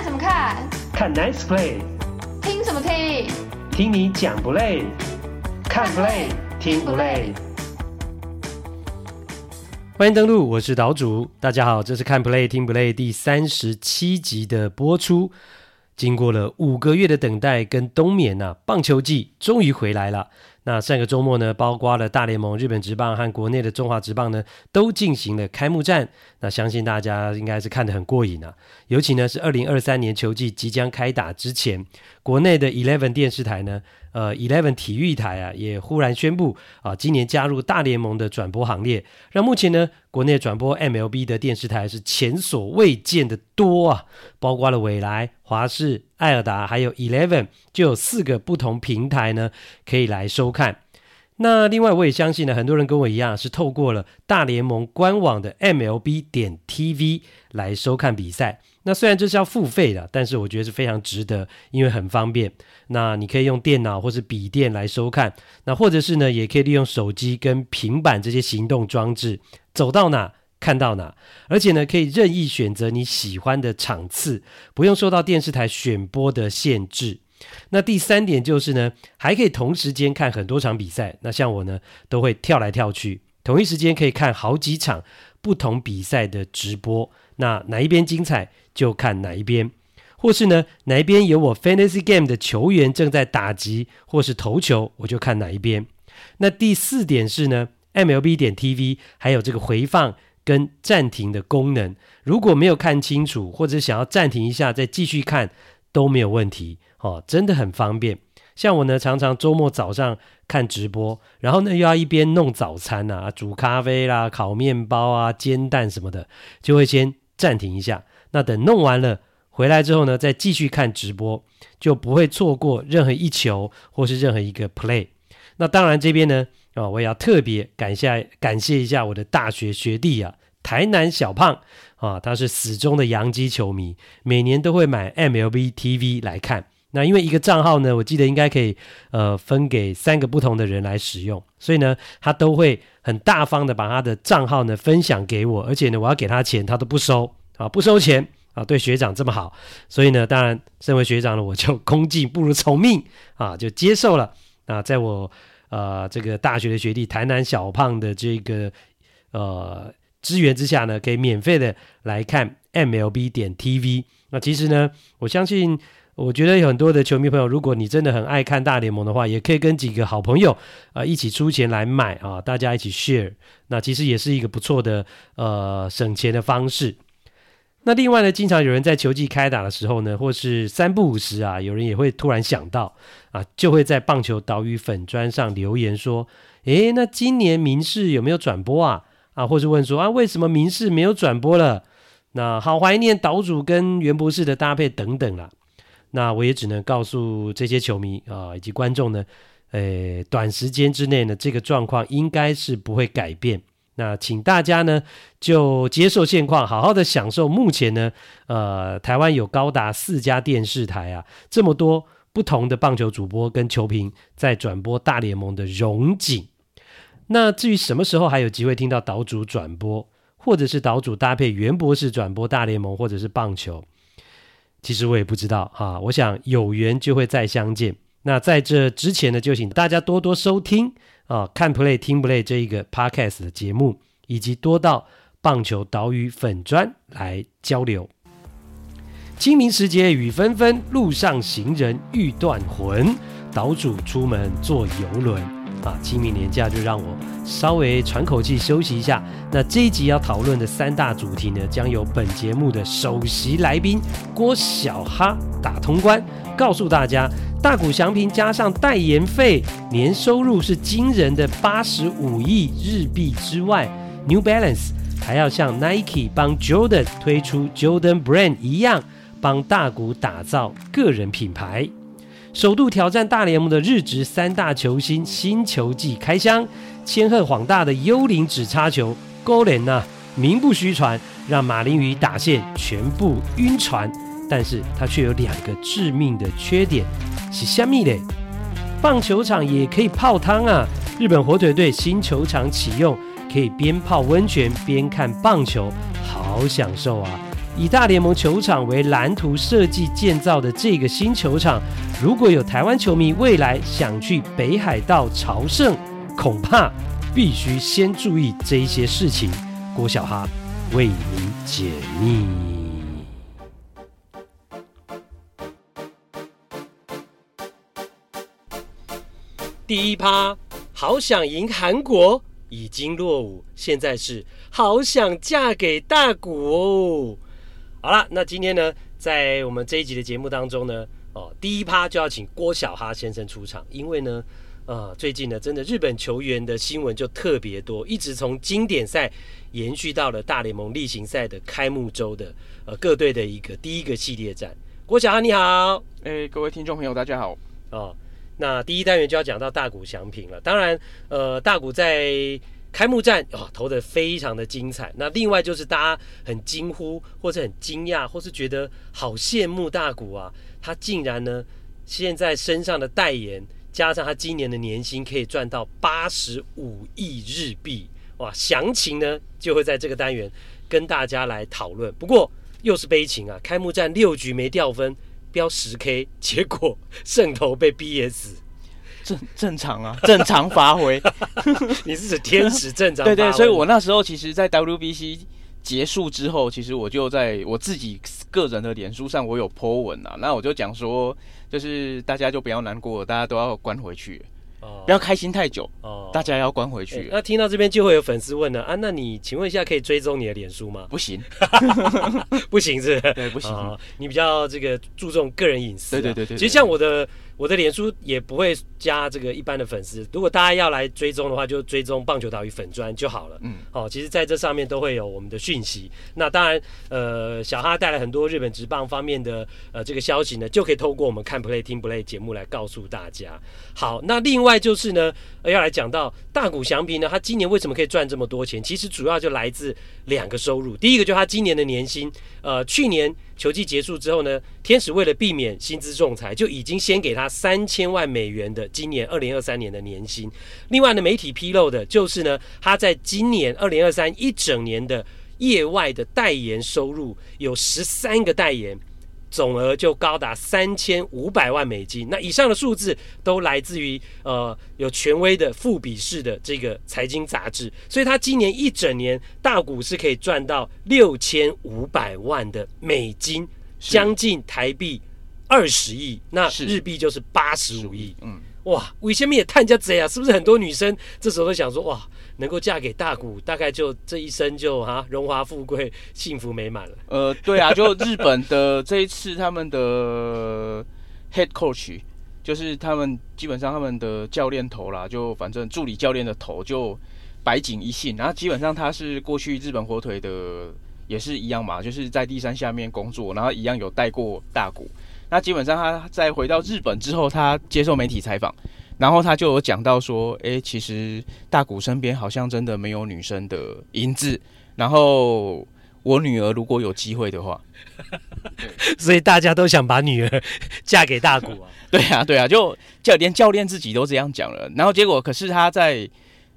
看什么看？看 Nice Play。听什么听？听你讲不累？看 Play 听不累？欢迎登录，我是岛主。大家好，这是看 Play 听不累第三十七集的播出。经过了五个月的等待跟冬眠呐、啊，棒球季终于回来了。那上个周末呢，包括了大联盟、日本职棒和国内的中华职棒呢，都进行了开幕战。那相信大家应该是看得很过瘾啊。尤其呢是二零二三年球季即将开打之前，国内的 Eleven 电视台呢，呃，Eleven 体育台啊，也忽然宣布啊，今年加入大联盟的转播行列，让目前呢国内转播 MLB 的电视台是前所未见的多啊，包括了纬来、华视、爱尔达，还有 Eleven，就有四个不同平台呢可以来收看。那另外我也相信呢，很多人跟我一样是透过了大联盟官网的 MLB 点 TV 来收看比赛。那虽然这是要付费的，但是我觉得是非常值得，因为很方便。那你可以用电脑或是笔电来收看，那或者是呢，也可以利用手机跟平板这些行动装置，走到哪看到哪，而且呢，可以任意选择你喜欢的场次，不用受到电视台选播的限制。那第三点就是呢，还可以同时间看很多场比赛。那像我呢，都会跳来跳去，同一时间可以看好几场不同比赛的直播。那哪一边精彩就看哪一边，或是呢，哪一边有我 Fantasy Game 的球员正在打击或是投球，我就看哪一边。那第四点是呢，MLB 点 TV 还有这个回放跟暂停的功能，如果没有看清楚或者想要暂停一下再继续看都没有问题哦，真的很方便。像我呢，常常周末早上看直播，然后呢又要一边弄早餐啊，煮咖啡啦、烤面包啊、煎蛋什么的，就会先。暂停一下，那等弄完了回来之后呢，再继续看直播，就不会错过任何一球或是任何一个 play。那当然这边呢，啊，我也要特别感谢感谢一下我的大学学弟啊，台南小胖啊，他是死忠的洋基球迷，每年都会买 MLB TV 来看。那因为一个账号呢，我记得应该可以呃分给三个不同的人来使用，所以呢，他都会很大方的把他的账号呢分享给我，而且呢，我要给他钱，他都不收啊，不收钱啊，对学长这么好，所以呢，当然身为学长呢，我就 恭敬不如从命啊，就接受了啊，在我呃这个大学的学弟台南小胖的这个呃支援之下呢，可以免费的来看 MLB 点 TV。那其实呢，我相信。我觉得有很多的球迷朋友，如果你真的很爱看大联盟的话，也可以跟几个好朋友啊、一起出钱来买啊，大家一起 share，那其实也是一个不错的呃省钱的方式。那另外呢，经常有人在球季开打的时候呢，或是三不五时啊，有人也会突然想到啊，就会在棒球岛屿粉砖上留言说：“诶，那今年民视有没有转播啊？啊，或是问说啊，为什么民视没有转播了？那好怀念岛主跟袁博士的搭配等等啦。”那我也只能告诉这些球迷啊、以及观众呢，诶，短时间之内呢，这个状况应该是不会改变。那请大家呢就接受现况，好好的享受目前呢，呃，台湾有高达四家电视台啊，这么多不同的棒球主播跟球评在转播大联盟的荣景。那至于什么时候还有机会听到岛主转播，或者是岛主搭配袁博士转播大联盟或者是棒球？其实我也不知道哈，我想有缘就会再相见。那在这之前呢，就请大家多多收听啊，看 play 听 play 这一个 podcast 的节目，以及多到棒球岛屿粉砖来交流。清明时节雨纷纷，路上行人欲断魂。岛主出门坐游轮。啊，清明年假就让我稍微喘口气休息一下。那这一集要讨论的三大主题呢，将由本节目的首席来宾郭小哈打通关，告诉大家大谷祥平加上代言费，年收入是惊人的八十五亿日币之外，New Balance 还要像 Nike 帮 Jordan 推出 Jordan Brand 一样，帮大谷打造个人品牌。首度挑战大联盟的日职三大球星新球季开箱，千贺滉大的幽灵指叉球勾连呐，名不虚传，让马林鱼打线全部晕船。但是它却有两个致命的缺点，是虾米嘞？棒球场也可以泡汤啊！日本火腿队新球场启用，可以边泡温泉边看棒球，好享受啊！以大联盟球场为蓝图设计建造的这个新球场，如果有台湾球迷未来想去北海道朝圣，恐怕必须先注意这一些事情。郭小哈为您解密。第一趴，好想赢韩国已经落伍，现在是好想嫁给大谷哦。好了，那今天呢，在我们这一集的节目当中呢，哦，第一趴就要请郭小哈先生出场，因为呢，呃，最近呢，真的日本球员的新闻就特别多，一直从经典赛延续到了大联盟例行赛的开幕周的呃各队的一个第一个系列战。郭小哈你好，哎，各位听众朋友大家好。哦，那第一单元就要讲到大谷翔平了，当然，呃，大谷在。开幕战哦，投的非常的精彩。那另外就是大家很惊呼，或者很惊讶，或是觉得好羡慕大谷啊，他竟然呢，现在身上的代言加上他今年的年薪可以赚到八十五亿日币哇！详情呢就会在这个单元跟大家来讨论。不过又是悲情啊，开幕战六局没掉分，飙十 K，结果胜投被 BS。正正常啊，正常发挥。你是指天使正常？对，对对，所以我那时候其实，在 WBC 结束之后，其实我就在我自己个人的脸书上，我有 po 文啊，那我就讲说，就是大家就不要难过，大家都要关回去。哦，不要开心太久哦，大家要关回去。那听到这边就会有粉丝问了啊，那你请问一下，可以追踪你的脸书吗？不行，不行是不是？对，不行。哦，你比较这个注重个人隐私。对对对对。其实像我的。我的脸书也不会加这个一般的粉丝，如果大家要来追踪的话，就追踪棒球岛屿粉砖就好了。嗯，好，其实在这上面都会有我们的讯息。那当然，呃，小哈带来很多日本职棒方面的呃这个消息呢，就可以透过我们看 play 听 play 节目来告诉大家。好，那另外就是呢，要来讲到大谷翔平呢，他今年为什么可以赚这么多钱？其实主要就来自两个收入。第一个就是他今年的年薪，呃，去年。球季结束之后呢，天使为了避免薪资仲裁，就已经先给他三千万美元的今年二零二三年的年薪。另外呢，媒体披露的就是呢，他在今年二零二三一整年的业外的代言收入有十三个代言。总额就高达三千五百万美金。那以上的数字都来自于呃有权威的富比士的这个财经杂志，所以他今年一整年大股是可以赚到六千五百万的美金，将近台币二十亿，那日币就是八十五亿。嗯，哇，为什么也探家贼啊？是不是很多女生这时候都想说哇？能够嫁给大谷，大概就这一生就哈荣华富贵、幸福美满了。呃，对啊，就日本的这一次他们的 head coach，就是他们基本上他们的教练头啦，就反正助理教练的头就白井一信，然后基本上他是过去日本火腿的也是一样嘛，就是在第三下面工作，然后一样有带过大谷。那基本上他在回到日本之后，他接受媒体采访。然后他就有讲到说，哎，其实大谷身边好像真的没有女生的影子。然后我女儿如果有机会的话，所以大家都想把女儿 嫁给大谷啊。对啊，对啊，就教连教练自己都这样讲了。然后结果，可是他在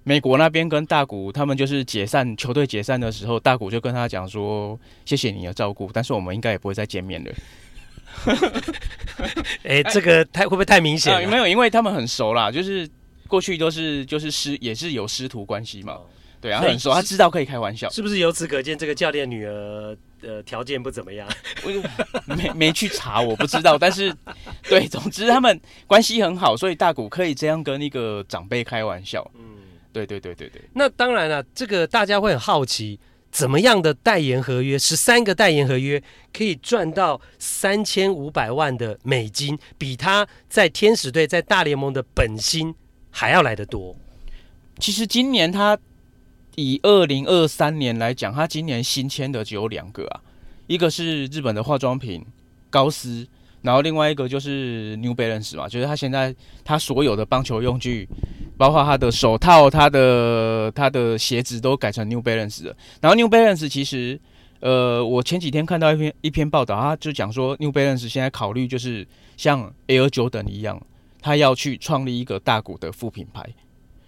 美国那边跟大谷他们就是解散球队解散的时候，大谷就跟他讲说，谢谢你的照顾，但是我们应该也不会再见面了。哎、欸，这个太会不会太明显、啊？没有，因为他们很熟啦，就是过去都是就是师，也是有师徒关系嘛。对啊，很熟，他知道可以开玩笑。是不是由此可见，这个教练女儿的条件不怎么样？我没没去查，我不知道。但是对，总之他们关系很好，所以大谷可以这样跟那个长辈开玩笑。嗯，对对对对对。那当然了，这个大家会很好奇。怎么样的代言合约？十三个代言合约可以赚到三千五百万的美金，比他在天使队在大联盟的本薪还要来得多。其实今年他以二零二三年来讲，他今年新签的只有两个啊，一个是日本的化妆品高斯。然后另外一个就是 New Balance 嘛，就是他现在他所有的棒球用具，包括他的手套、他的他的鞋子都改成 New Balance 了。然后 New Balance 其实，呃，我前几天看到一篇一篇报道，他就讲说 New Balance 现在考虑就是像 Air Jordan 一样，他要去创立一个大股的副品牌，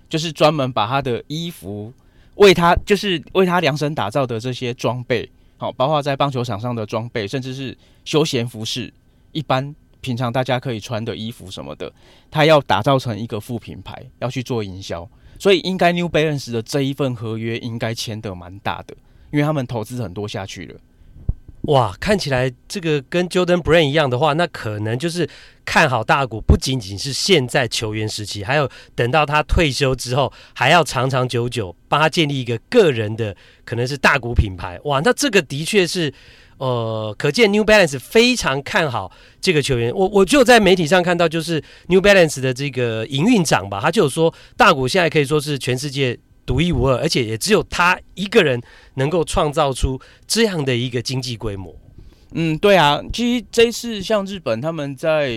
就是专门把他的衣服为他就是为他量身打造的这些装备好，包括在棒球场上的装备，甚至是休闲服饰，一般平常大家可以穿的衣服什么的，他要打造成一个副品牌，要去做营销，所以应该 New Balance 的这一份合约应该签得蛮大的，因为他们投资很多下去了。哇，看起来这个跟 Jordan Brand 一样的话，那可能就是看好大谷，不仅仅是现在球员时期，还有等到他退休之后，还要长长久久帮他建立一个个人的可能是大谷品牌。哇，那这个的确是，呃，可见 New Balance 非常看好这个球员。我我就在媒体上看到，就是 New Balance 的这个营运长吧，他就有说，大谷现在可以说是全世界。独一无二，而且也只有他一个人能够创造出这样的一个经济规模。嗯，对啊，其实这一次像日本他们在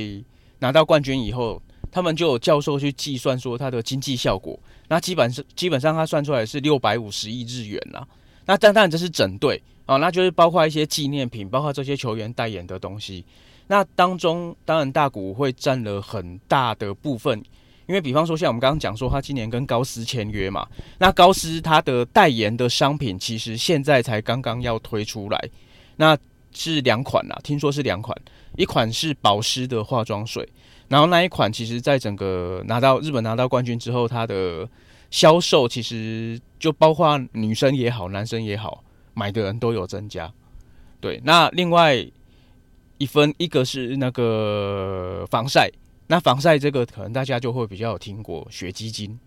拿到冠军以后，他们就有教授去计算说它的经济效果。那基本上基本上他算出来是六百五十亿日元啦。那但当然这是整队哦，那就是包括一些纪念品，包括这些球员代言的东西。那当中当然大谷会占了很大的部分。因为比方说，像我们刚刚讲说，他今年跟高斯签约嘛，那高斯他的代言的商品其实现在才刚刚要推出来，那是两款啦，听说是两款，一款是保湿的化妆水，然后那一款其实在整个拿到日本拿到冠军之后，它的销售其实就包括女生也好，男生也好，买的人都有增加。对，那另外一分一个是那个防晒。那防晒这个可能大家就会比较有听过雪基金，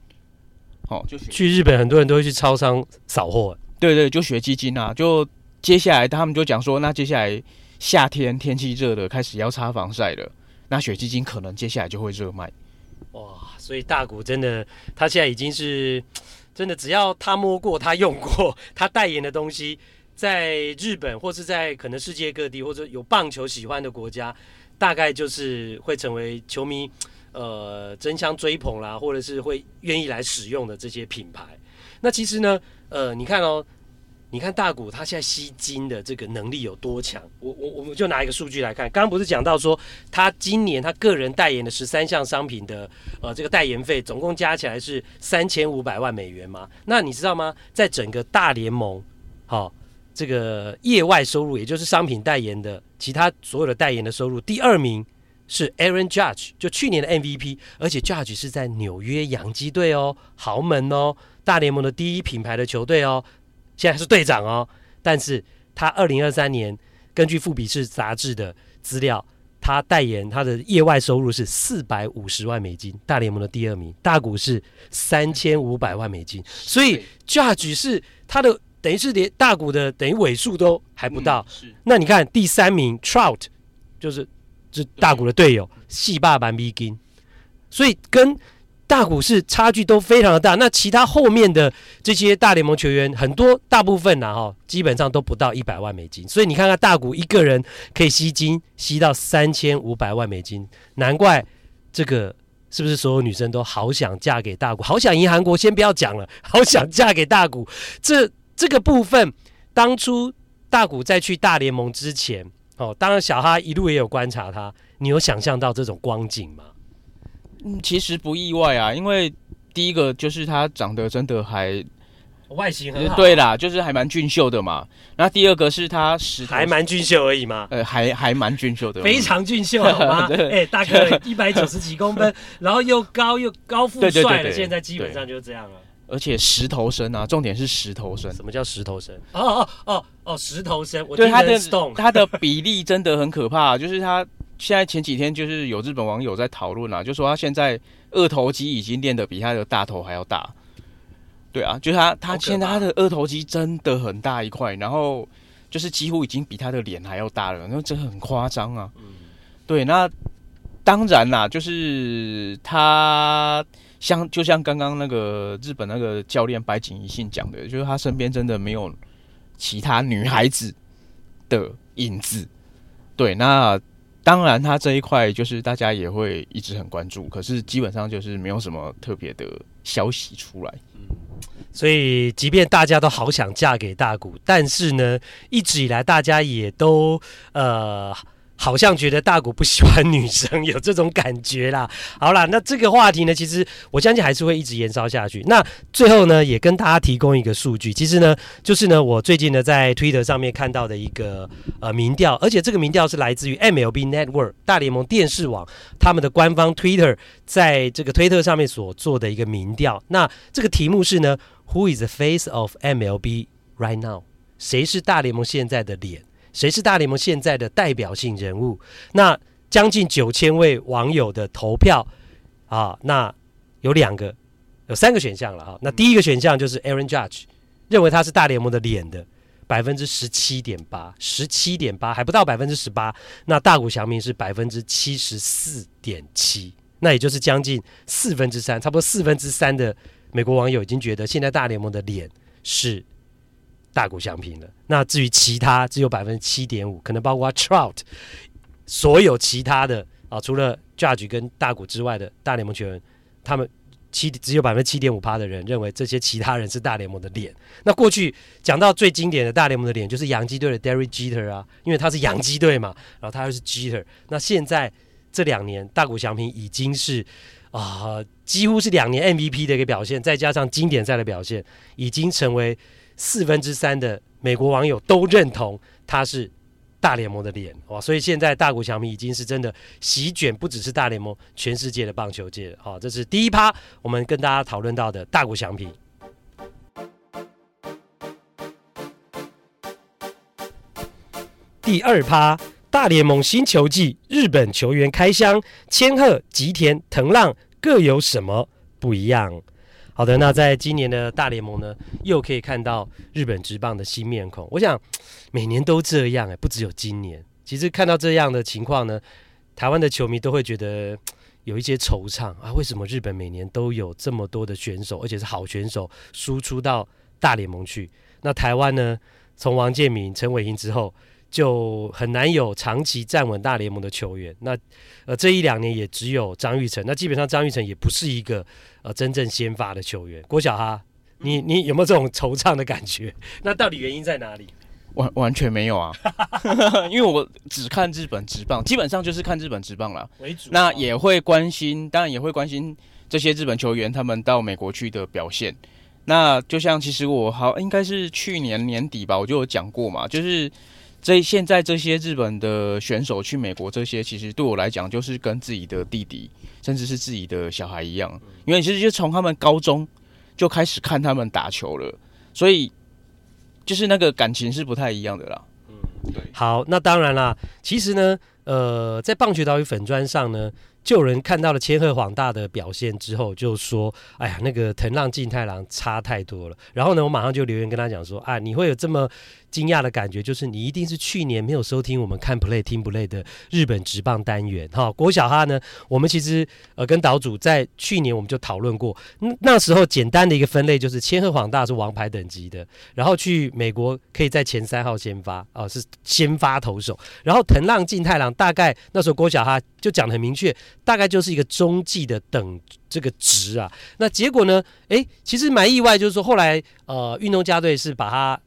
哦，就去日本很多人都会去超商扫货，对对，就雪基金啊。就接下来他们就讲说，那接下来夏天天气热了开始要擦防晒了，那雪基金可能接下来就会热卖。哇，所以大股真的，它现在已经是真的，只要他摸过、他用过、他代言的东西，在日本或是在可能世界各地或者有棒球喜欢的国家。大概就是会成为球迷，呃，争相追捧啦，或者是会愿意来使用的这些品牌。那其实呢，呃，你看哦，你看大谷他现在吸金的这个能力有多强？我我我们就拿一个数据来看，刚刚不是讲到说他今年他个人代言的十三项商品的呃这个代言费总共加起来是三千五百万美元吗？那你知道吗？在整个大联盟，好、这个业外收入，也就是商品代言的其他所有的代言的收入，第二名是 Aaron Judge，就去年的 MVP，而且 Judge 是在纽约洋基队哦，豪门哦，大联盟的第一品牌的球队哦，现在是队长哦。但是他二零二三年根据富比士杂志的资料，他代言他的业外收入是四百五十万美金，大联盟的第二名，大股是三千五百万美金，所以 Judge 是他的。等于是连大股的等于尾数都还不到，嗯、那你看第三名 Trout 就是是大谷的队友，四百万美金，所以跟大谷是差距都非常的大。那其他后面的这些大联盟球员很多大部分呐哈，基本上都不到一百万美金。所以你看看大谷一个人可以吸金吸到三千五百万美金，难怪这个是不是所有女生都好想嫁给大谷，好想赢韩国？先不要讲了，好想嫁给大谷这。这个部分，当初大谷在去大联盟之前，哦，当然小哈一路也有观察他，你有想象到这种光景吗？嗯，其实不意外啊，因为第一个就是他长得真的还外形很好，对啦，就是还蛮俊秀的嘛。那第二个是他实还蛮俊秀而已嘛，呃，还还蛮俊秀的，非常俊秀好吗？哎、欸，大哥 一百九十几公分，然后又高又高富帅的，现在基本上就是这样了。而且石头身啊，重点是石头身。什么叫石头身？哦哦哦哦，石头身。对他的他的比例真的很可怕，就是他现在前几天就是有日本网友在讨论啊，就说他现在二头肌已经练得比他的大头还要大。对啊，就是他他现在他的二头肌真的很大一块，然后就是几乎已经比他的脸还要大了，那真的很夸张啊。嗯，对，那当然啦，就是他。像就像刚刚那个日本那个教练白井一信讲的，就是他身边真的没有其他女孩子的影子。对，那当然他这一块就是大家也会一直很关注，可是基本上就是没有什么特别的消息出来。所以即便大家都好想嫁给大谷，但是呢，一直以来大家也都呃。好像觉得大谷不喜欢女生，有这种感觉啦。好啦，那这个话题呢，其实我相信还是会一直延烧下去。那最后呢，也跟大家提供一个数据，其实呢，就是呢，我最近呢在 Twitter 上面看到的一个呃民调，而且这个民调是来自于 MLB Network 大联盟电视网他们的官方 Twitter 在这个推特上面所做的一个民调。那这个题目是呢，Who is the face of MLB right now？谁是大联盟现在的脸？谁是大联盟现在的代表性人物？那将近九千位网友的投票啊，那有两个，有三个选项了啊。那第一个选项就是 Aaron Judge，认为他是大联盟的脸的百分之十七点八，十七点八还不到百分之十八。那大谷翔平是百分之七十四点七，那也就是将近四分之三，差不多四分之三的美国网友已经觉得现在大联盟的脸是。大谷翔平了。那至于其他，只有百分之七点五，可能包括 Trout，所有其他的啊，除了 Judge 跟大谷之外的大联盟球员，他们七只有百分之七点五趴的人认为这些其他人是大联盟的脸。那过去讲到最经典的大联盟的脸，就是洋基队的 Derek Jeter 啊，因为他是洋基队嘛，然后他又是 Jeter。那现在这两年，大谷翔平已经是啊、几乎是两年 MVP 的一个表现，再加上经典赛的表现，已经成为。四分之三的美国网友都认同他是大联盟的脸哇，所以现在大谷翔平已经是真的席卷不只是大联盟，全世界的棒球界好，这是第一趴，我们跟大家讨论到的大谷翔平。第二趴，大联盟新球季，日本球员开箱，千贺、吉田、藤浪各有什么不一样？好的，那在今年的大联盟呢，又可以看到日本职棒的新面孔。我想每年都这样哎，不只有今年。其实看到这样的情况呢，台湾的球迷都会觉得有一些惆怅啊。为什么日本每年都有这么多的选手，而且是好选手输出到大联盟去？那台湾呢，从王建民、陈伟霆之后。就很难有长期站稳大联盟的球员。那呃，这一两年也只有张玉成。那基本上张玉成也不是一个呃真正先发的球员。郭小哈，你你有没有这种惆怅的感觉？那到底原因在哪里？完完全没有啊，因为我只看日本职棒，基本上就是看日本职棒了为主。那也会关心，当然也会关心这些日本球员他们到美国去的表现。那就像其实我好应该是去年年底吧，我就有讲过嘛，就是。这现在这些日本的选手去美国，这些其实对我来讲就是跟自己的弟弟，甚至是自己的小孩一样，因为其实就从他们高中就开始看他们打球了，所以就是那个感情是不太一样的啦。嗯，对。好，那当然啦，其实呢，呃，在棒球岛屿粉砖上呢，就有人看到了千贺滉大的表现之后，就说：“哎呀，那个藤浪晋太郎差太多了。”然后呢，我马上就留言跟他讲说：“啊，你会有这么。”惊讶的感觉就是你一定是去年没有收听我们看 play 听 play 的日本职棒单元哈。郭小哈呢，我们其实呃跟岛主在去年我们就讨论过，那时候简单的一个分类就是千贺滉大是王牌等级的，然后去美国可以在前三号先发哦、呃，是先发投手，然后藤浪晋太郎大概那时候郭小哈就讲得很明确，大概就是一个中继的等这个值啊。那结果呢，诶，其实蛮意外，就是说后来呃运动家队是把他。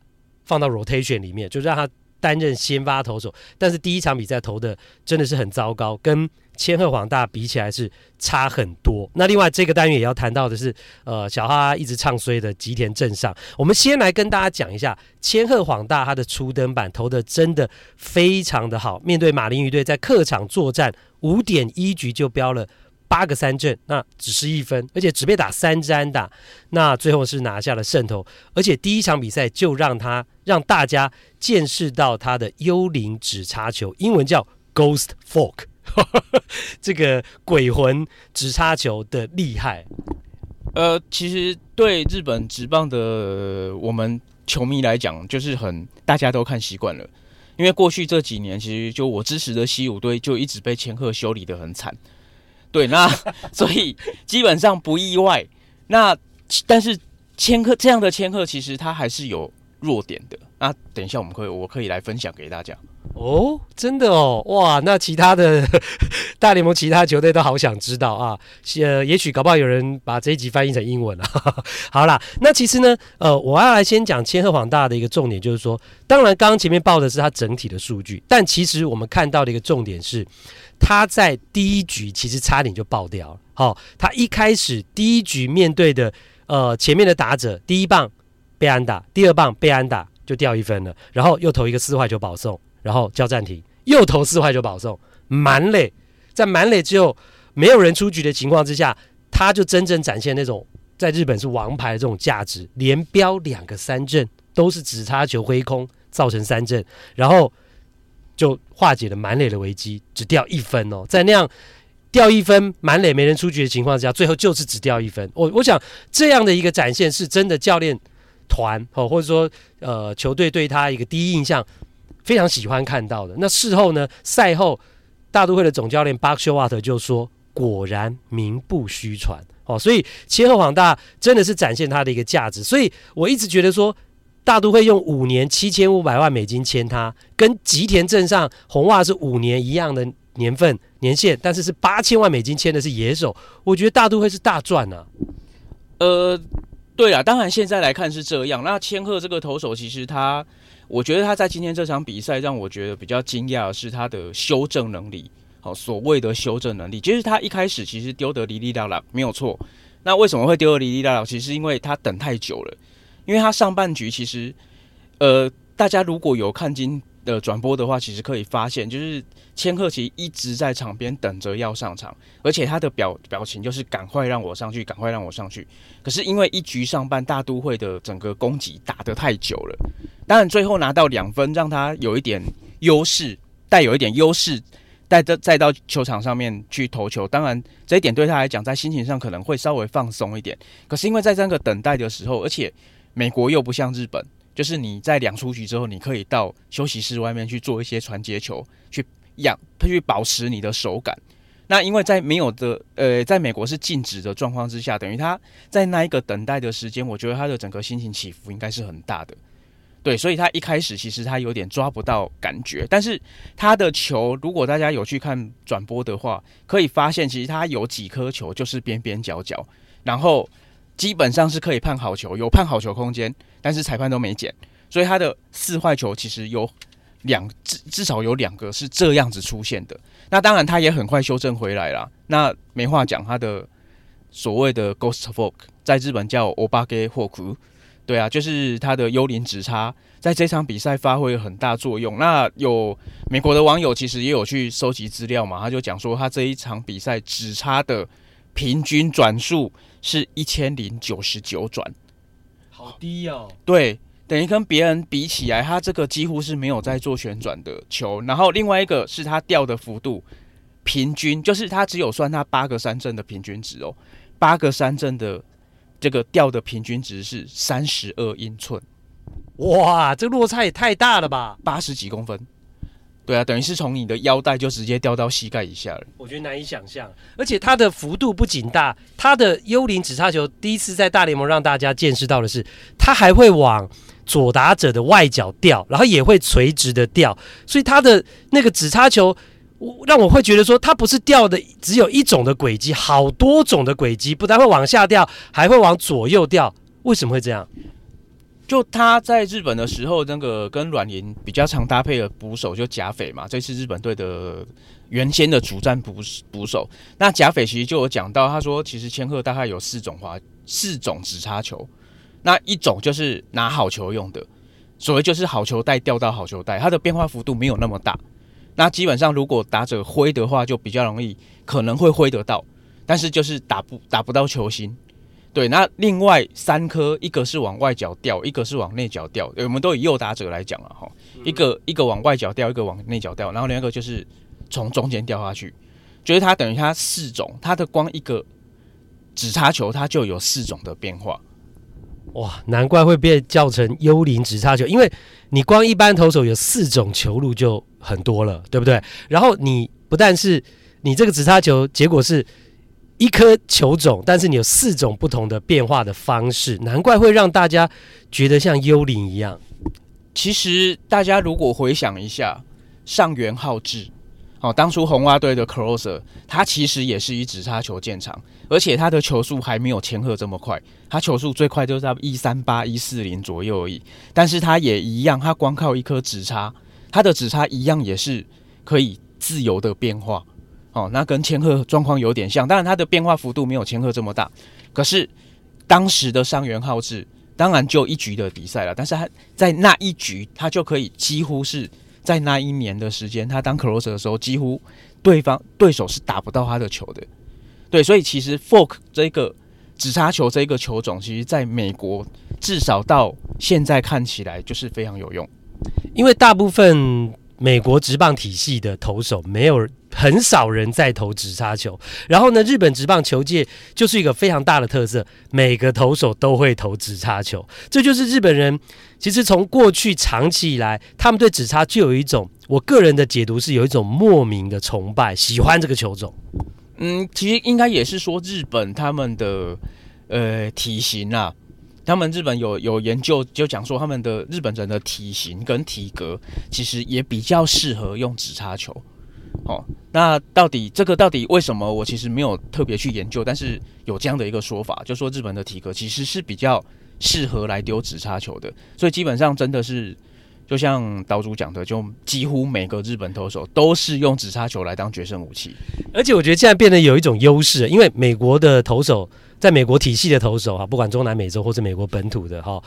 放到 rotation 里面，就让他担任先发投手。但是第一场比赛投的真的是很糟糕，跟千贺滉大比起来是差很多。那另外这个单元也要谈到的是，呃，小哈一直唱衰的吉田正尚。我们先来跟大家讲一下千贺滉大他的初登板投的真的非常的好，面对马林鱼队在客场作战，五点一局就飙了。八个三振，那只是一分，而且只被打三支安打，那最后是拿下了胜投，而且第一场比赛就让他让大家见识到他的幽灵指叉球，英文叫 Ghost Fork，这个鬼魂指叉球的厉害。呃，其实对日本职棒的我们球迷来讲，就是很大家都看习惯了，因为过去这几年，其实就我支持的西武队就一直被千鹤修理得很惨。对，那所以基本上不意外。那但是千贺这样的千贺，其实他还是有弱点的。那等一下我们可以，我可以来分享给大家。哦，真的哦，哇，那其他的 大联盟其他球队都好想知道啊，呃，也许搞不好有人把这一集翻译成英文了。好啦，那其实呢，呃，我要来先讲千贺滉大的一个重点，就是说，当然刚刚前面报的是他整体的数据，但其实我们看到的一个重点是，他在第一局其实差点就爆掉了。好、哦，他一开始第一局面对的呃前面的打者，第一棒被安打，第二棒被安打就掉一分了，然后又投一个四坏球保送。然后叫暂停，又投四坏球保送，满垒，在满垒之后没有人出局的情况之下，他就真正展现那种在日本是王牌的这种价值，连飙两个三振，都是只差球挥空造成三振，然后就化解了满垒的危机，只掉一分哦，在那样掉一分满垒没人出局的情况之下，最后就是只掉一分。我我想这样的一个展现是真的教练团哦，或者说呃球队对他一个第一印象。非常喜欢看到的。那事后呢？赛后大都会的总教练 Buck Showalter 就说：“果然名不虚传哦。”所以切赫广大真的是展现他的一个价值。所以我一直觉得说，大都会用五年七千五百万美金签他，跟吉田镇上红袜是五年一样的年份年限，但是是八千万美金签的是野手。我觉得大都会是大赚啊。呃，对啊，当然现在来看是这样。那千鹤这个投手其实他。我觉得他在今天这场比赛让我觉得比较惊讶的是他的修正能力。好，所谓的修正能力，其实他一开始其实丢得离离啦啦没有错。那为什么会丢得离离啦啦？其实因为他等太久了。因为他上半局其实，呃，大家如果有看今的转播的话，其实可以发现，就是千鹤其实一直在场边等着要上场，而且他的表表情就是赶快让我上去，赶快让我上去。可是因为一局上半大都会的整个攻击打得太久了。当然，最后拿到两分，让他有一点优势，带有一点优势，带着再到球场上面去投球。当然，这一点对他来讲，在心情上可能会稍微放松一点。可是因为在这个等待的时候，而且美国又不像日本，就是你在两出局之后，你可以到休息室外面去做一些传接球，去养，去保持你的手感。那因为在没有的，呃，在美国是静止的状况之下，等于他在那一个等待的时间，我觉得他的整个心情起伏应该是很大的。对，所以他一开始其实他有点抓不到感觉，但是他的球，如果大家有去看转播的话，可以发现其实他有几颗球就是边边角角，然后基本上是可以判好球，有判好球空间，但是裁判都没捡，所以他的四坏球其实有两至至少有两个是这样子出现的。那当然他也很快修正回来了，那没话讲，他的所谓的 Ghost Fork 在日本叫欧巴给霍库。对啊，就是他的幽灵指叉在这场比赛发挥很大作用。那有美国的网友其实也有去收集资料嘛，他就讲说他这一场比赛指叉的平均转速是一千零九十九转，好低哦。对，等于跟别人比起来，他这个几乎是没有在做旋转的球。然后另外一个是他掉的幅度平均，就是他只有算他八个三振的平均值哦，八个三振的。这个掉的平均值是三十二英寸，哇，这落差也太大了吧，八十几公分，对啊，等于是从你的腰带就直接掉到膝盖以下了。我觉得难以想象，而且它的幅度不仅大，它的幽灵指叉球第一次在大联盟让大家见识到的是，它还会往左打者的外角掉，然后也会垂直的掉，所以它的那个指叉球。让我会觉得说，它不是掉的只有一种的轨迹，好多种的轨迹，不但会往下掉，还会往左右掉。为什么会这样？就他在日本的时候，那个跟软银比较常搭配的捕手就甲斐嘛，这是日本队的原先的主战捕捕手。那甲斐其实就有讲到，他说其实千鹤大概有四种滑四种直插球，那一种就是拿好球用的，所谓就是好球带掉到好球带，它的变化幅度没有那么大。那基本上，如果打者挥的话，就比较容易可能会挥得到，但是就是打不打不到球心。对，那另外三颗，一个是往外角掉，一个是往内角掉。我们都以右打者来讲了哈，一个一个往外角掉，一个往内角掉，然后另一个就是从中间掉下去。就是它等于它四种，它的光一个指叉球，它就有四种的变化。哇，难怪会被叫成幽灵指叉球，因为你光一般投手有四种球路就。很多了，对不对？然后你不但是你这个指叉球，结果是一颗球种，但是你有四种不同的变化的方式，难怪会让大家觉得像幽灵一样。其实大家如果回想一下，上元浩志。哦，当初红蛙队的 closer，他其实也是以直叉球见长，而且他的球速还没有千鹤这么快，他球速最快就在一三八一四零左右而已。但是他也一样，他光靠一颗直叉，他的直叉一样也是可以自由的变化。哦，那跟千鹤状况有点像，当然他的变化幅度没有千鹤这么大。可是当时的伤员浩志，当然就一局的比赛了，但是他在那一局，他就可以几乎是。在那一年的时间，他当 closer 的时候，几乎对方对手是打不到他的球的。对，所以其实 fork 这个指叉球这个球种，其实在美国至少到现在看起来就是非常有用，因为大部分美国职棒体系的投手没有。很少人在投直叉球，然后呢，日本职棒球界就是一个非常大的特色，每个投手都会投直叉球，这就是日本人其实从过去长期以来，他们对直叉就有一种，我个人的解读是有一种莫名的崇拜，喜欢这个球种。嗯，其实应该也是说日本他们的呃体型啊，他们日本有有研究就讲说他们的日本人的体型跟体格其实也比较适合用直叉球。哦，那到底这个到底为什么？我其实没有特别去研究，但是有这样的一个说法，就说日本的体格其实是比较适合来丢直叉球的，所以基本上真的是就像岛主讲的，就几乎每个日本投手都是用直叉球来当决胜武器。而且我觉得现在变得有一种优势，因为美国的投手，在美国体系的投手哈，不管中南美洲或者美国本土的哈。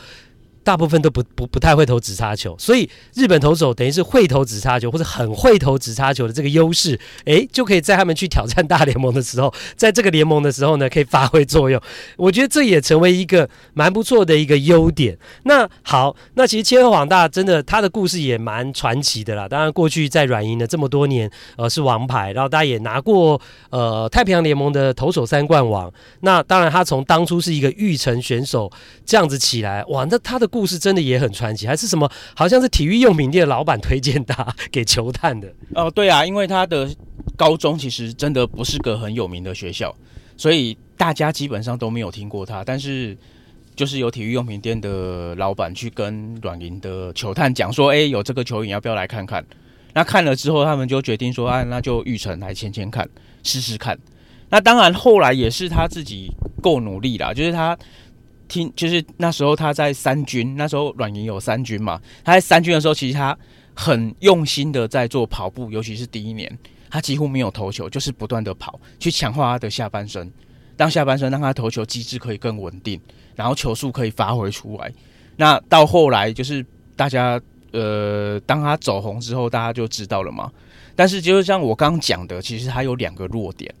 大部分都不不不太会投指叉球，所以日本投手等于是会投指叉球或者很会投指叉球的这个优势，诶，就可以在他们去挑战大联盟的时候，在这个联盟的时候呢，可以发挥作用。我觉得这也成为一个蛮不错的一个优点。那好，那其实千贺滉大真的他的故事也蛮传奇的啦。当然过去在软银的这么多年，呃，是王牌，然后大家也拿过呃太平洋联盟的投手三冠王。那当然他从当初是一个育成选手这样子起来，哇，那他的故故事真的也很传奇，还是什么？好像是体育用品店的老板推荐他给球探的。哦，对啊，因为他的高中其实真的不是个很有名的学校，所以大家基本上都没有听过他。但是就是有体育用品店的老板去跟软银的球探讲说：“哎，有这个球员，要不要来看看？”那看了之后，他们就决定说：“啊，那就玉成来签签看，试试看。”那当然，后来也是他自己够努力啦，就是他。听，就是那时候他在三军，那时候软银有三军嘛。他在三军的时候，其实他很用心的在做跑步，尤其是第一年，他几乎没有投球，就是不断的跑，去强化他的下半身。当下半身让他投球机制可以更稳定，然后球速可以发挥出来。那到后来就是大家呃，当他走红之后，大家就知道了嘛。但是就是像我刚刚讲的，其实他有两个弱点。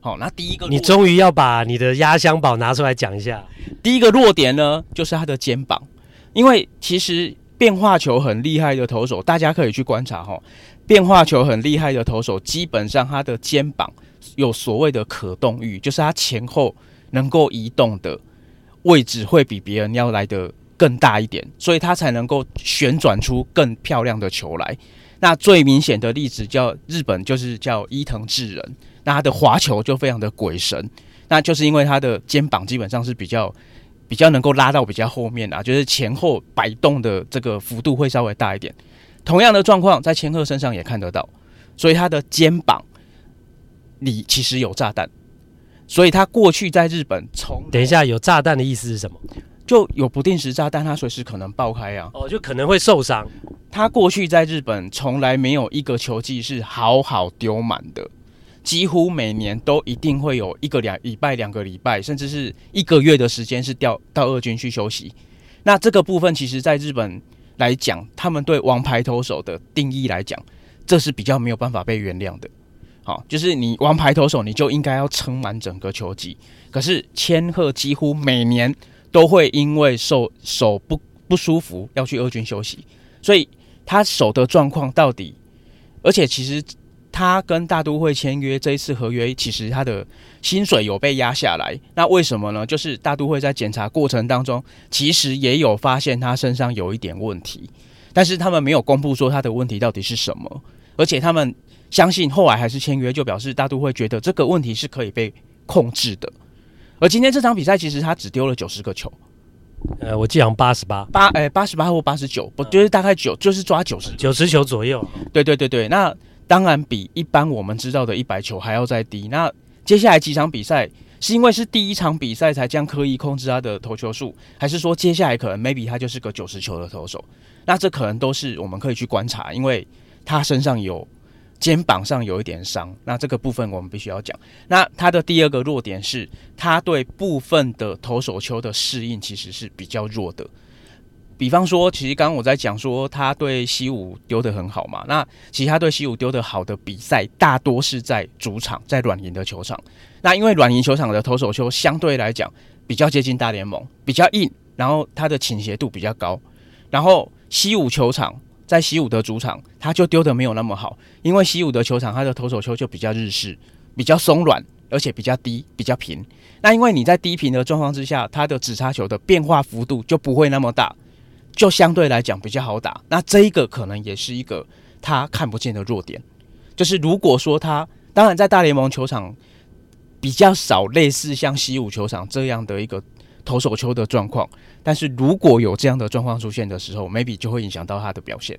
好，那第一个，你终于要把你的压箱宝拿出来讲一下。第一个弱点呢，就是他的肩膀，因为其实变化球很厉害的投手，大家可以去观察哈。变化球很厉害的投手，基本上他的肩膀有所谓的可动域，就是他前后能够移动的位置会比别人要来的更大一点，所以他才能够旋转出更漂亮的球来。那最明显的例子叫日本，就是叫伊藤智人。那他的滑球就非常的鬼神，那就是因为他的肩膀基本上是比较比较能够拉到比较后面啊，就是前后摆动的这个幅度会稍微大一点。同样的状况在千鹤身上也看得到，所以他的肩膀里其实有炸弹，所以他过去在日本从等一下有炸弹的意思是什么？就有不定时炸弹，他随时可能爆开啊，哦，就可能会受伤。他过去在日本从来没有一个球季是好好丢满的。几乎每年都一定会有一个两礼拜、两个礼拜，甚至是一个月的时间是调到二军去休息。那这个部分，其实在日本来讲，他们对王牌投手的定义来讲，这是比较没有办法被原谅的。好，就是你王牌投手，你就应该要撑满整个球季。可是千贺几乎每年都会因为受手不不舒服要去二军休息，所以他手的状况到底，而且其实。他跟大都会签约这一次合约，其实他的薪水有被压下来。那为什么呢？就是大都会在检查过程当中，其实也有发现他身上有一点问题，但是他们没有公布说他的问题到底是什么。而且他们相信后来还是签约，就表示大都会觉得这个问题是可以被控制的。而今天这场比赛，其实他只丢了九十个球，呃，我记得好像八十八八，哎，八十八或八十九，不就是大概九，就是抓九十九十球左右。对对对对，那当然比一般我们知道的一百球还要再低。那接下来几场比赛，是因为是第一场比赛才这样刻意控制他的投球数，还是说接下来可能 maybe 他就是个九十球的投手？那这可能都是我们可以去观察，因为他身上有。肩膀上有一点伤，那这个部分我们必须要讲。那他的第二个弱点是，他对部分的投手球的适应其实是比较弱的。比方说，其实刚刚我在讲说他对西武丢得很好嘛，那其实他对西武丢得好的比赛大多是在主场，在软银的球场。那因为软银球场的投手丘相对来讲比较接近大联盟，比较硬，然后它的倾斜度比较高，然后西武球场。在西武的主场，他就丢得没有那么好，因为西武的球场，它的投手丘就比较日式，比较松软，而且比较低，比较平。那因为你在低平的状况之下，它的指叉球的变化幅度就不会那么大，就相对来讲比较好打。那这一个可能也是一个他看不见的弱点，就是如果说他，当然在大联盟球场比较少类似像西武球场这样的一个。投手球的状况，但是如果有这样的状况出现的时候，maybe 就会影响到他的表现。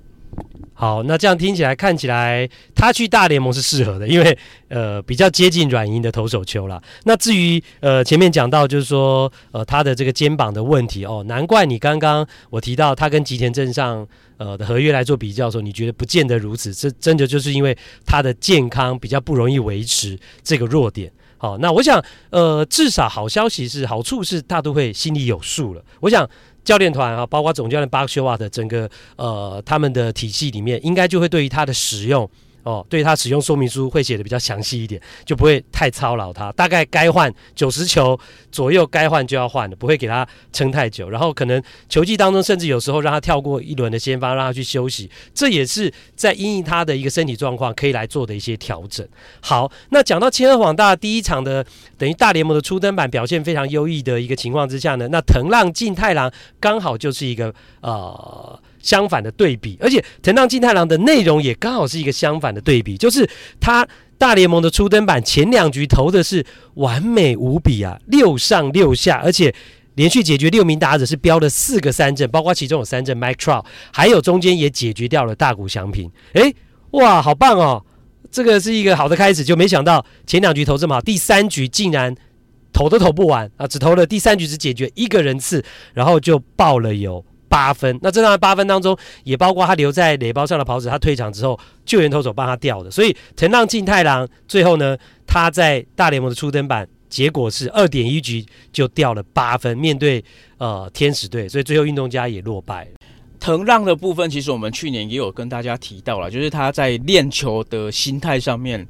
好，那这样听起来看起来他去大联盟是适合的，因为呃比较接近软银的投手球啦。那至于呃前面讲到就是说呃他的这个肩膀的问题哦，难怪你刚刚我提到他跟吉田镇上呃的合约来做比较的时候，你觉得不见得如此，这真的就是因为他的健康比较不容易维持这个弱点。好，那我想，呃，至少好消息是，好处是大都会心里有数了。我想教练团啊，包括总教练巴克休瓦的整个呃他们的体系里面，应该就会对于他的使用。哦，对他使用说明书会写的比较详细一点，就不会太操劳他。大概该换九十球左右，该换就要换的，不会给他撑太久。然后可能球季当中，甚至有时候让他跳过一轮的先发，让他去休息，这也是在因应他的一个身体状况可以来做的一些调整。好，那讲到千贺滉大第一场的等于大联盟的初登板表现非常优异的一个情况之下呢，那藤浪晋太郎刚好就是一个呃。相反的对比，而且藤浪晋太郎的内容也刚好是一个相反的对比，就是他大联盟的初登板前两局投的是完美无比啊，六上六下，而且连续解决六名打者，是飙了四个三振，包括其中有三振 Mike Trout，还有中间也解决掉了大谷翔平。诶，哇，好棒哦！这个是一个好的开始，就没想到前两局投这么好，第三局竟然投都投不完啊，只投了第三局只解决一个人次，然后就爆了油。八分，那这场八分当中也包括他留在垒包上的跑者，他退场之后救援投手帮他掉的，所以藤浪晋太郎最后呢，他在大联盟的初登板结果是二点一局就掉了八分，面对呃天使队，所以最后运动家也落败。藤浪的部分，其实我们去年也有跟大家提到了，就是他在练球的心态上面。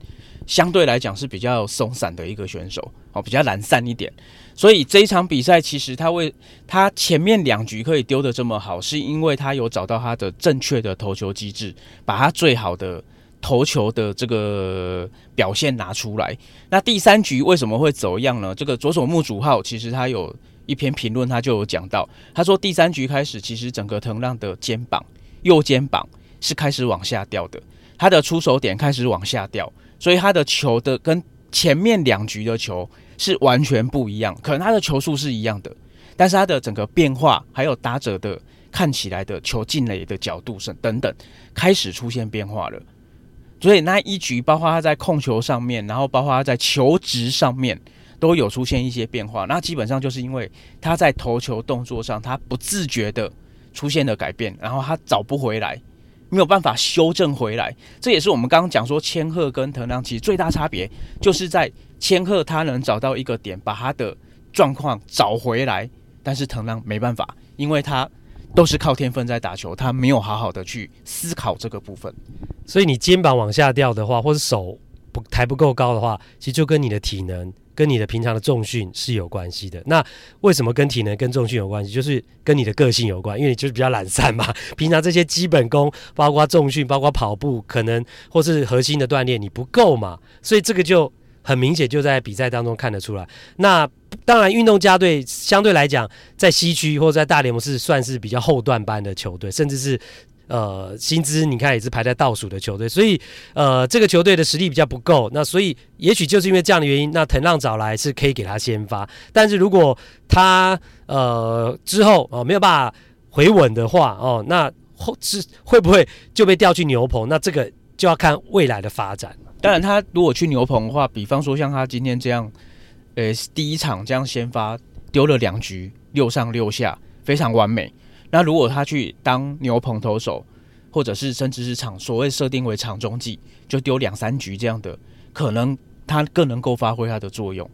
相对来讲是比较松散的一个选手，哦，比较懒散一点。所以这一场比赛，其实他为他前面两局可以丢得这么好，是因为他有找到他的正确的投球机制，把他最好的投球的这个表现拿出来。那第三局为什么会走样呢？这个佐手木主浩其实他有一篇评论，他就有讲到，他说第三局开始，其实整个藤浪的肩膀右肩膀是开始往下掉的，他的出手点开始往下掉。所以他的球的跟前面两局的球是完全不一样，可能他的球速是一样的，但是他的整个变化还有打者的看起来的球进垒的角度是等等开始出现变化了。所以那一局包括他在控球上面，然后包括他在球值上面都有出现一些变化。那基本上就是因为他在投球动作上他不自觉的出现了改变，然后他找不回来。没有办法修正回来，这也是我们刚刚讲说千鹤跟藤浪其实最大差别，就是在千鹤他能找到一个点，把他的状况找回来，但是藤浪没办法，因为他都是靠天分在打球，他没有好好的去思考这个部分。所以你肩膀往下掉的话，或者手不抬不够高的话，其实就跟你的体能。跟你的平常的重训是有关系的。那为什么跟体能、跟重训有关系？就是跟你的个性有关，因为你就是比较懒散嘛。平常这些基本功，包括重训、包括跑步，可能或是核心的锻炼，你不够嘛。所以这个就很明显，就在比赛当中看得出来。那当然，运动家队相对来讲，在西区或者在大联盟是算是比较后段班的球队，甚至是。呃薪资你看也是排在倒数的球队，所以呃这个球队的实力比较不够，那所以也许就是因为这样的原因，那藤浪找来是可以给他先发，但是如果他呃之后哦、没有办法回稳的话哦，那后是会不会就被调去牛棚？那这个就要看未来的发展。当然，他如果去牛棚的话，比方说像他今天这样，呃，第一场这样先发丢了两局，六上六下，非常完美。那如果他去当牛棚投手，或者是甚至是场所谓设定为场中计，就丢两三局这样的，可能他更能够发挥他的作用。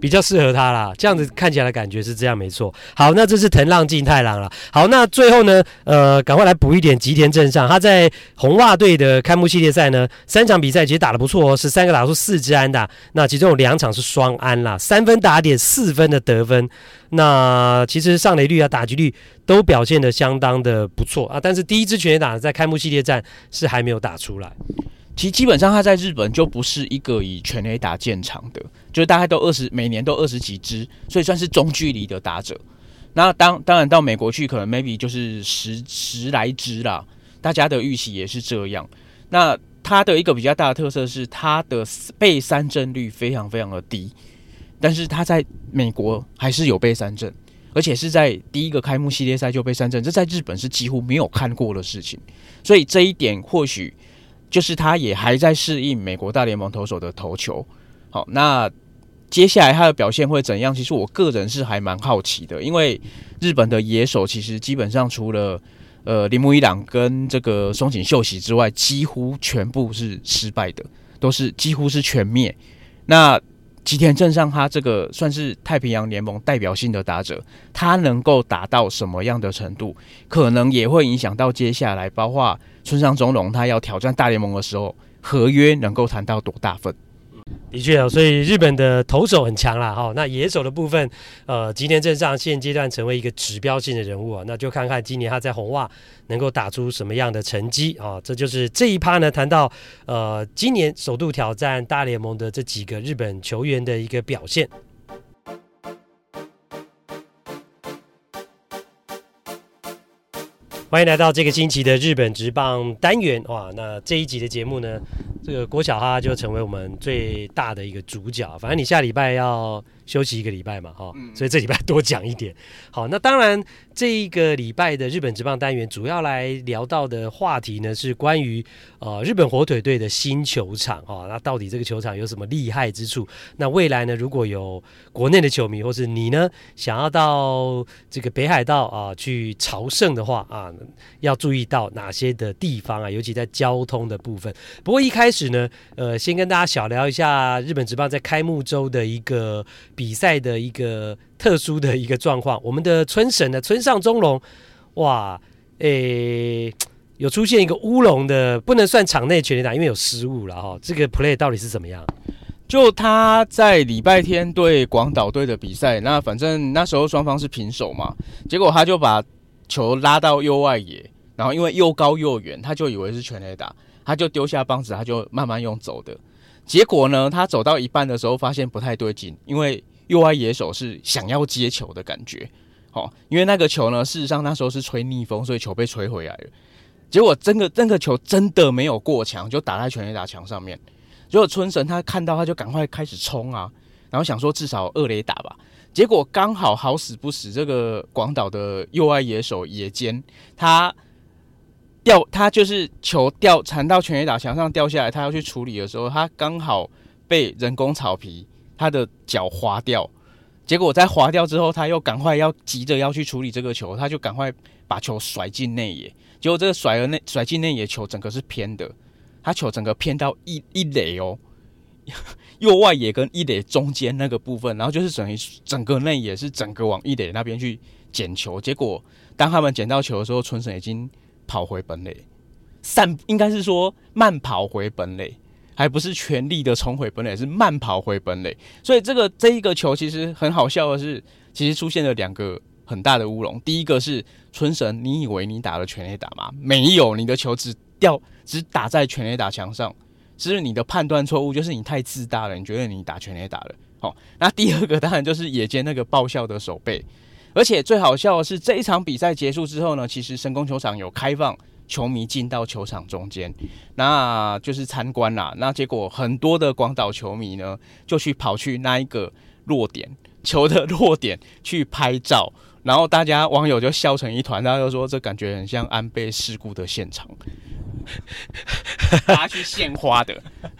比较适合他啦，这样子看起来的感觉是这样，没错。好，那这是藤浪晋太郎了。好，那最后呢，呃，赶快来补一点吉田镇上。他在红袜队的开幕系列赛呢，三场比赛其实打得不错哦，十三个打出四支安打，那其中有两场是双安啦，三分打点，四分的得分。那其实上垒率啊，打击率都表现得相当的不错啊。但是第一支全垒打在开幕系列战是还没有打出来。其实基本上他在日本就不是一个以全垒打见长的，就是大概都二十，每年都二十几支，所以算是中距离的打者。那当当然到美国去，可能 maybe 就是十十来支啦，大家的预期也是这样。那他的一个比较大的特色是他的被三振率非常非常的低，但是他在美国还是有被三振，而且是在第一个开幕系列赛就被三振，这在日本是几乎没有看过的事情。所以这一点或许。就是他也还在适应美国大联盟投手的投球，好，那接下来他的表现会怎样？其实我个人是还蛮好奇的，因为日本的野手其实基本上除了呃铃木一朗跟这个松井秀喜之外，几乎全部是失败的，都是几乎是全灭。那吉田正上他这个算是太平洋联盟代表性的打者，他能够达到什么样的程度，可能也会影响到接下来，包括村上宗隆他要挑战大联盟的时候，合约能够谈到多大份。的确啊，所以日本的投手很强啦，哈。那野手的部分，呃，吉田镇上现阶段成为一个指标性的人物啊，那就看看今年他在红袜能够打出什么样的成绩啊。这就是这一趴呢，谈到呃，今年首度挑战大联盟的这几个日本球员的一个表现。欢迎来到这个星期的日本职棒单元哇！那这一集的节目呢，这个郭小哈就成为我们最大的一个主角。反正你下礼拜要休息一个礼拜嘛，哈，所以这礼拜多讲一点。好，那当然。这一个礼拜的日本职棒单元，主要来聊到的话题呢，是关于呃日本火腿队的新球场哈、哦。那到底这个球场有什么厉害之处？那未来呢，如果有国内的球迷或是你呢，想要到这个北海道啊去朝圣的话啊，要注意到哪些的地方啊？尤其在交通的部分。不过一开始呢，呃，先跟大家小聊一下日本职棒在开幕周的一个比赛的一个。特殊的一个状况，我们的村神呢，村上中龙，哇，诶、有出现一个乌龙的，不能算场内全垒打，因为有失误了哈。这个 play 到底是怎么样？就他在礼拜天对广岛队的比赛，那反正那时候双方是平手嘛，结果他就把球拉到右外野，然后因为又高又远，他就以为是全垒打，他就丢下棒子，他就慢慢用走的，结果呢，他走到一半的时候发现不太对劲，因为。右外野手是想要接球的感觉，好，因为那个球呢，事实上那时候是吹逆风，所以球被吹回来了。结果真的，那个球真的没有过墙，就打在全垒打墙上面。结果春神他看到，他就赶快开始冲啊，然后想说至少二垒打吧。结果刚好好死不死，这个广岛的右外野手野间，他掉，他就是球掉缠到全垒打墙上掉下来，他要去处理的时候，他刚好被人工草皮。他的脚滑掉，结果在滑掉之后，他又赶快要急着要去处理这个球，他就赶快把球甩进内野。结果这个甩了内甩进内野球，整个是偏的，他球整个偏到一一垒哦，右外野跟一垒中间那个部分，然后就是等于整个内野是整个往一垒那边去捡球。结果当他们捡到球的时候，春神已经跑回本垒，散应该是说慢跑回本垒。还不是全力的冲回本垒，是慢跑回本垒，所以这个这一个球其实很好笑的是，其实出现了两个很大的乌龙。第一个是春神，你以为你打了全垒打吗？没有，你的球只掉只打在全垒打墙上，是你的判断错误，就是你太自大了，你觉得你打全垒打了。好，那第二个当然就是野间那个爆笑的手背，而且最好笑的是这一场比赛结束之后呢，其实神宫球场有开放球迷进到球场中间，那就是参观啦。那结果很多的广岛球迷呢，就去跑去那一个落点，球的落点去拍照，然后大家网友就笑成一团，大家就说这感觉很像安倍事故的现场。大家去献花的，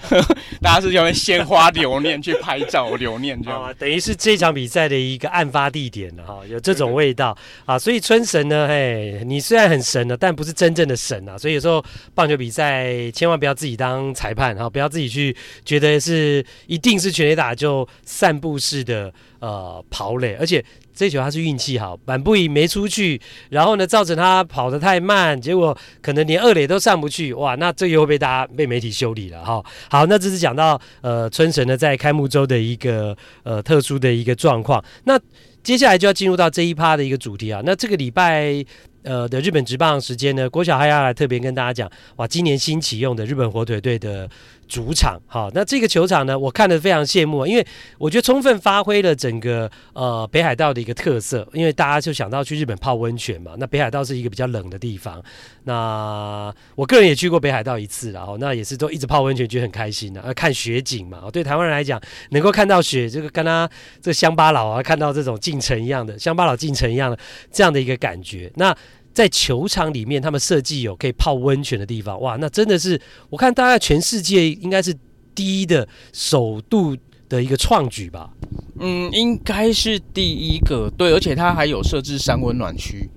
大家是用鲜花留念去拍照留念，这样、啊、等于是这场比赛的一个案发地点了哈，有这种味道啊。所以春神呢，嘿，你虽然很神了，但不是真正的神啊。所以有时候棒球比赛千万不要自己当裁判哈，不要自己去觉得是一定是全垒打就散步式的呃跑垒，而且。这球他是运气好，板不赢没出去，然后呢，造成他跑得太慢，结果可能连二垒都上不去，哇，那这又被大家被媒体修理了哈。好，那这是讲到呃春神呢在开幕周的一个呃特殊的一个状况，那接下来就要进入到这一趴的一个主题啊，那这个礼拜。呃的日本职棒时间呢，郭小还要来特别跟大家讲，哇，今年新启用的日本火腿队的主场，好，那这个球场呢，我看得非常羡慕，因为我觉得充分发挥了整个呃北海道的一个特色，因为大家就想到去日本泡温泉嘛，那北海道是一个比较冷的地方，那我个人也去过北海道一次，然后那也是都一直泡温泉，觉得很开心的，啊，看雪景嘛，对台湾人来讲，能够看到雪，这个跟他这乡巴佬啊，看到这种进城一样的乡巴佬进城一样的这样的一个感觉，那。在球场里面，他们设计有可以泡温泉的地方，哇，那真的是我看大概全世界应该是第一的首度的一个创举吧？嗯，应该是第一个，对，而且它还有设置三温暖区，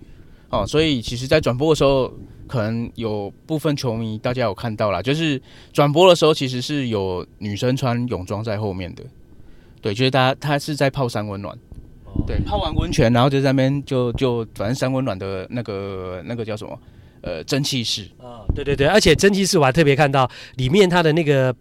哦，所以其实，在转播的时候，可能有部分球迷大家有看到啦，就是转播的时候，其实是有女生穿泳装在后面的，对，就是大家他是在泡三温暖。对，泡完温泉，然后就在那边就就反正三温暖的那个那个叫什么呃蒸汽室啊，对对对，而且蒸汽室我还特别看到里面它的那个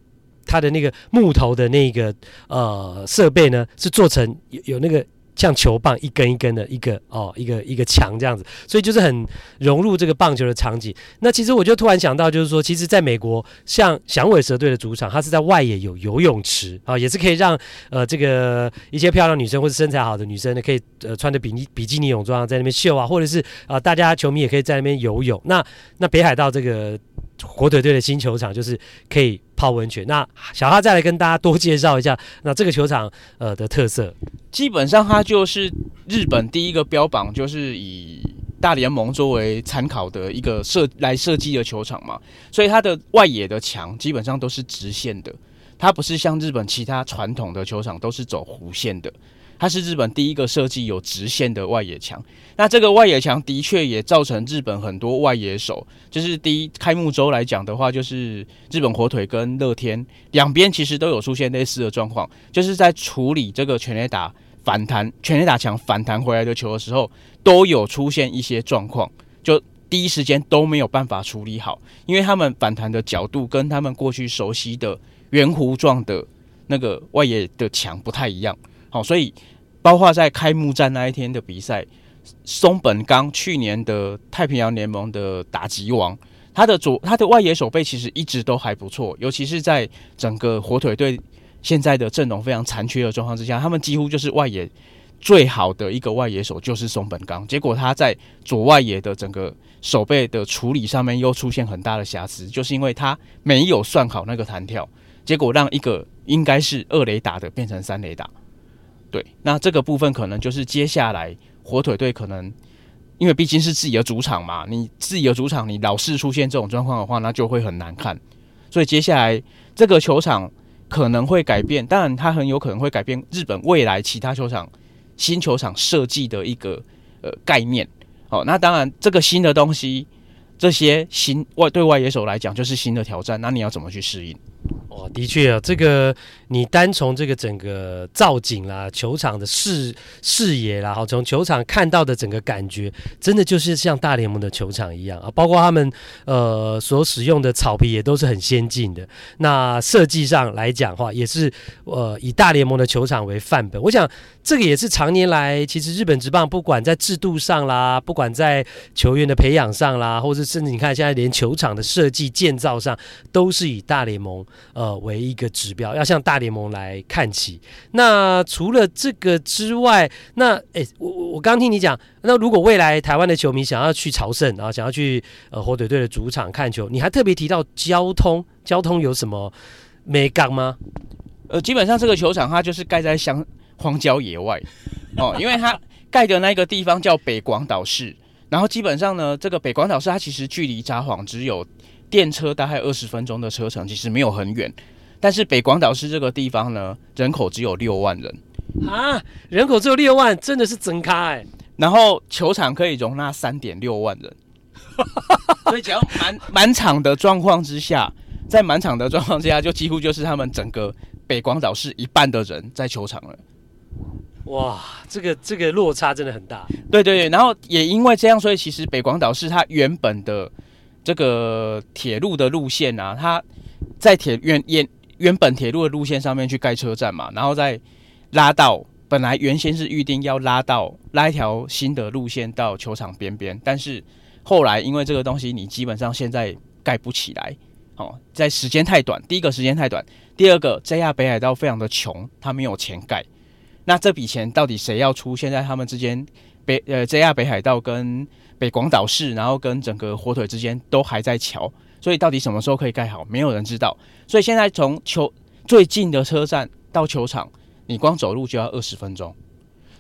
它的那个木头的那个呃设备呢是做成有有那个。像球棒一根一根的一个哦，一个一个墙这样子，所以就是很融入这个棒球的场景。那其实我就突然想到，就是说，其实在美国，像响尾蛇队的主场，它是在外野有游泳池啊，也是可以让呃这个一些漂亮女生或者身材好的女生呢，可以呃穿着比基比基尼泳装在那边秀啊，或者是啊、大家球迷也可以在那边游泳。那那北海道这个。火腿队的新球场就是可以泡温泉。那小哈再来跟大家多介绍一下，那这个球场呃的特色，基本上它就是日本第一个标榜，就是以大联盟作为参考的一个设来设计的球场嘛。所以它的外野的墙基本上都是直线的，它不是像日本其他传统的球场都是走弧线的。它是日本第一个设计有直线的外野墙，那这个外野墙的确也造成日本很多外野手，就是第一开幕周来讲的话，就是日本火腿跟乐天两边其实都有出现类似的状况，就是在处理这个全垒打反弹、全垒打墙反弹回来的球的时候，都有出现一些状况，就第一时间都没有办法处理好，因为他们反弹的角度跟他们过去熟悉的圆弧状的那个外野的墙不太一样。好，所以包括在开幕战那一天的比赛，松本刚去年的太平洋联盟的打击王，他的左他的外野手背其实一直都还不错，尤其是在整个火腿队现在的阵容非常残缺的状况之下，他们几乎就是外野最好的一个外野手就是松本刚，结果他在左外野的整个手背的处理上面又出现很大的瑕疵，就是因为他没有算好那个弹跳，结果让一个应该是二雷打的变成三雷打。对，那这个部分可能就是接下来火腿队可能，因为毕竟是自己的主场嘛，你自己的主场，你老是出现这种状况的话，那就会很难看。所以接下来这个球场可能会改变，当然它很有可能会改变日本未来其他球场新球场设计的一个呃概念。好，那当然这个新的东西，这些新外对外野手来讲就是新的挑战，那你要怎么去适应？哦，的确啊，这个你单从这个整个造景啦、球场的视视野啦，好，从球场看到的整个感觉，真的就是像大联盟的球场一样啊，包括他们呃所使用的草皮也都是很先进的。那设计上来讲的话，也是呃以大联盟的球场为范本。我想这个也是常年来，其实日本职棒不管在制度上啦，不管在球员的培养上啦，或者甚至你看现在连球场的设计建造上，都是以大联盟。呃，为一个指标，要向大联盟来看齐。那除了这个之外，那哎，我我我刚听你讲，那如果未来台湾的球迷想要去朝圣，然后想要去呃火腿队的主场看球，你还特别提到交通，交通有什么眉角吗？呃，基本上这个球场它就是盖在乡荒郊野外哦，因为它盖的那个地方叫北广岛市，然后基本上呢，这个北广岛市它其实距离札幌只有电车大概二十分钟的车程，其实没有很远。但是北广岛市这个地方呢，人口只有六万人啊，人口只有六万，真的是真咖哎。然后球场可以容纳三点六万人，所以只要满满场的状况之下，在满场的状况之下，就几乎就是他们整个。北广岛市一半的人在球场了，哇，这个这个落差真的很大。对对对，然后也因为这样，所以其实北广岛市它原本的这个铁路的路线啊，它在铁原原原本铁路的路线上面去盖车站嘛，然后再拉到本来原先是预定要拉到拉一条新的路线到球场边边，但是后来因为这个东西你基本上现在盖不起来。哦，在时间太短，第一个时间太短，第二个 JR 北海道非常的穷，他没有钱盖。那这笔钱到底谁要出？现在他们之间北呃 JR 北海道跟北广岛市，然后跟整个火腿之间都还在桥，所以到底什么时候可以盖好，没有人知道。所以现在从球最近的车站到球场，你光走路就要二十分钟。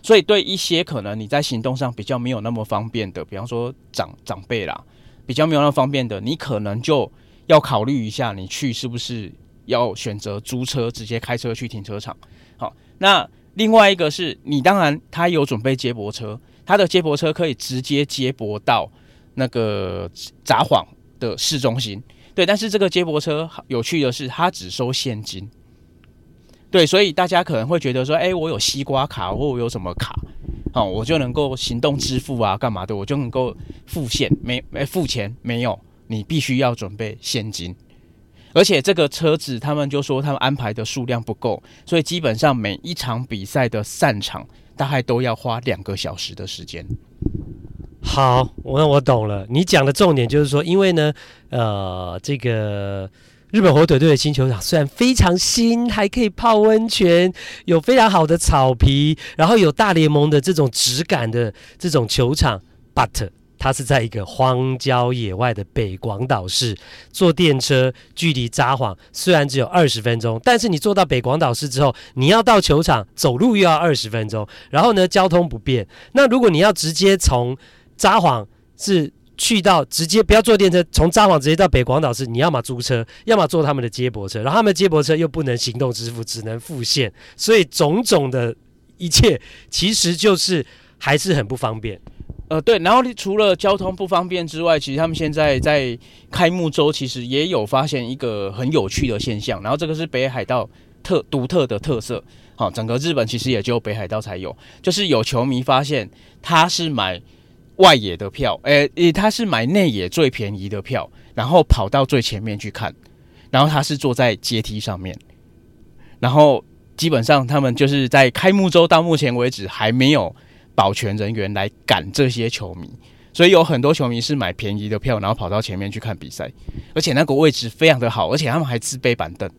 所以对一些可能你在行动上比较没有那么方便的，比方说长长辈啦，比较没有那么方便的，你可能就。要考虑一下，你去是不是要选择租车，直接开车去停车场？好，那另外一个是你当然他有准备接驳车，他的接驳车可以直接接驳到那个札幌的市中心。对，但是这个接驳车有趣的是，它只收现金。对，所以大家可能会觉得说，哎，我有西瓜卡或我有什么卡，好，我就能够行动支付啊，干嘛的，我就能够付现没没付钱没有。你必须要准备现金，而且这个车子他们就说他们安排的数量不够，所以基本上每一场比赛的散场大概都要花两个小时的时间。好，我我懂了。你讲的重点就是说，因为呢，呃，这个日本火腿队的新球场虽然非常新，还可以泡温泉，有非常好的草皮，然后有大联盟的这种质感的这种球场，but。它是在一个荒郊野外的北广岛市，坐电车距离札幌虽然只有二十分钟，但是你坐到北广岛市之后，你要到球场走路又要二十分钟，然后呢，交通不便。那如果你要直接从札幌是去到直接不要坐电车，从札幌直接到北广岛市，你要么租车，要么坐他们的接驳车，然后他们接驳车又不能行动支付，只能付现，所以种种的一切其实就是还是很不方便。呃，对，然后除了交通不方便之外，其实他们现在在开幕周其实也有发现一个很有趣的现象，然后这个是北海道特独特的特色，好，整个日本其实也只有北海道才有，就是有球迷发现他是买外野的票，诶，他是买内野最便宜的票，然后跑到最前面去看，然后他是坐在阶梯上面，然后基本上他们就是在开幕周到目前为止还没有。保全人员来赶这些球迷，所以有很多球迷是买便宜的票，然后跑到前面去看比赛，而且那个位置非常的好，而且他们还自备板凳。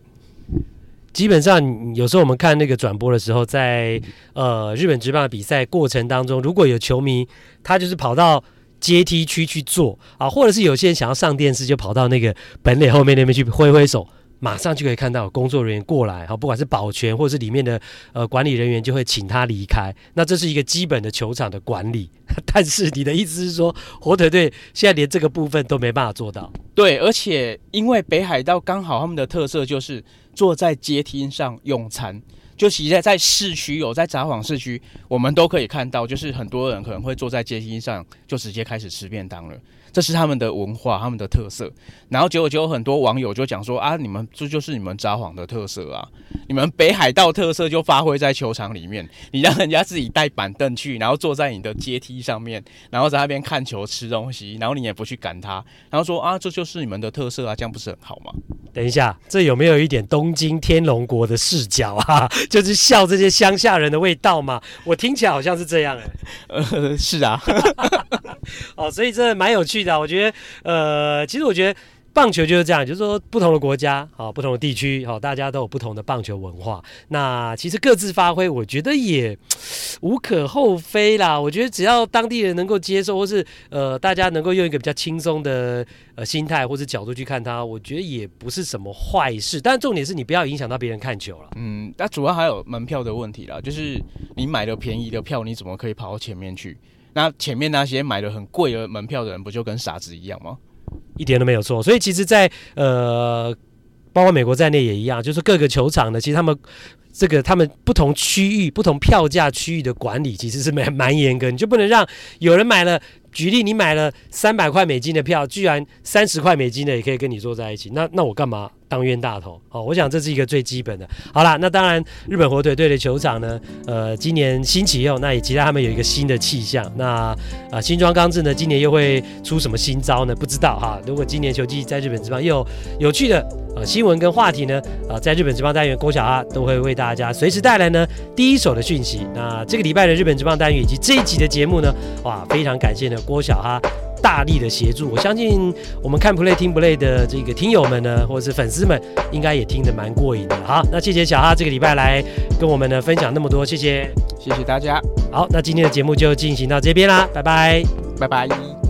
基本上有时候我们看那个转播的时候，在呃日本职棒的比赛过程当中，如果有球迷他就是跑到阶梯区去坐啊，或者是有些人想要上电视，就跑到那个本垒后面那边去挥挥手。马上就可以看到工作人员过来，哈，不管是保全或者是里面的呃管理人员，就会请他离开。那这是一个基本的球场的管理。但是你的意思是说，火腿队现在连这个部分都没办法做到？对，而且因为北海道刚好他们的特色就是坐在阶梯上用餐。就其实在市区有在札幌市区，我们都可以看到，就是很多人可能会坐在阶梯上，就直接开始吃便当了。这是他们的文化，他们的特色。然后结果就有很多网友就讲说啊，你们这就是你们札幌的特色啊，你们北海道特色就发挥在球场里面，你让人家自己带板凳去，然后坐在你的阶梯上面，然后在那边看球吃东西，然后你也不去赶他，然后说啊，这就是你们的特色啊，这样不是很好吗？等一下，这有没有一点东京天龙国的视角啊？就是笑这些乡下人的味道嘛？我听起来好像是这样哎、欸。呃，是啊。哦，所以这蛮有趣的。我觉得，呃，其实我觉得棒球就是这样，就是说不同的国家，好，不同的地区，好，大家都有不同的棒球文化。那其实各自发挥，我觉得也无可厚非啦。我觉得只要当地人能够接受，或是呃，大家能够用一个比较轻松的呃心态或者角度去看它，我觉得也不是什么坏事。但重点是你不要影响到别人看球了。嗯，那主要还有门票的问题啦，就是你买了便宜的票，你怎么可以跑到前面去？那前面那些买了很贵的门票的人，不就跟傻子一样吗？一点都没有错，所以其实在，呃，包括美国在内也一样，就是各个球场的，其实他们这个他们不同区域、不同票价区域的管理，其实是蛮蛮严格，你就不能让有人买了。举例，你买了三百块美金的票，居然三十块美金的也可以跟你坐在一起，那那我干嘛当冤大头？哦，我想这是一个最基本的。好啦，那当然，日本火腿队的球场呢，呃，今年新启用，那也期待他们有一个新的气象。那啊、呃，新庄刚志呢，今年又会出什么新招呢？不知道哈。如果今年球季在日本职棒又有有趣的呃新闻跟话题呢，啊、呃，在日本职棒单元郭小哈都会为大家随时带来呢第一手的讯息。那这个礼拜的日本职棒单元以及这一集的节目呢，哇，非常感谢呢。郭小哈大力的协助，我相信我们看 play 听 play 的这个听友们呢，或者是粉丝们，应该也听得蛮过瘾的。好，那谢谢小哈这个礼拜来跟我们呢分享那么多，谢谢，谢谢大家。好，那今天的节目就进行到这边啦，拜拜，拜拜。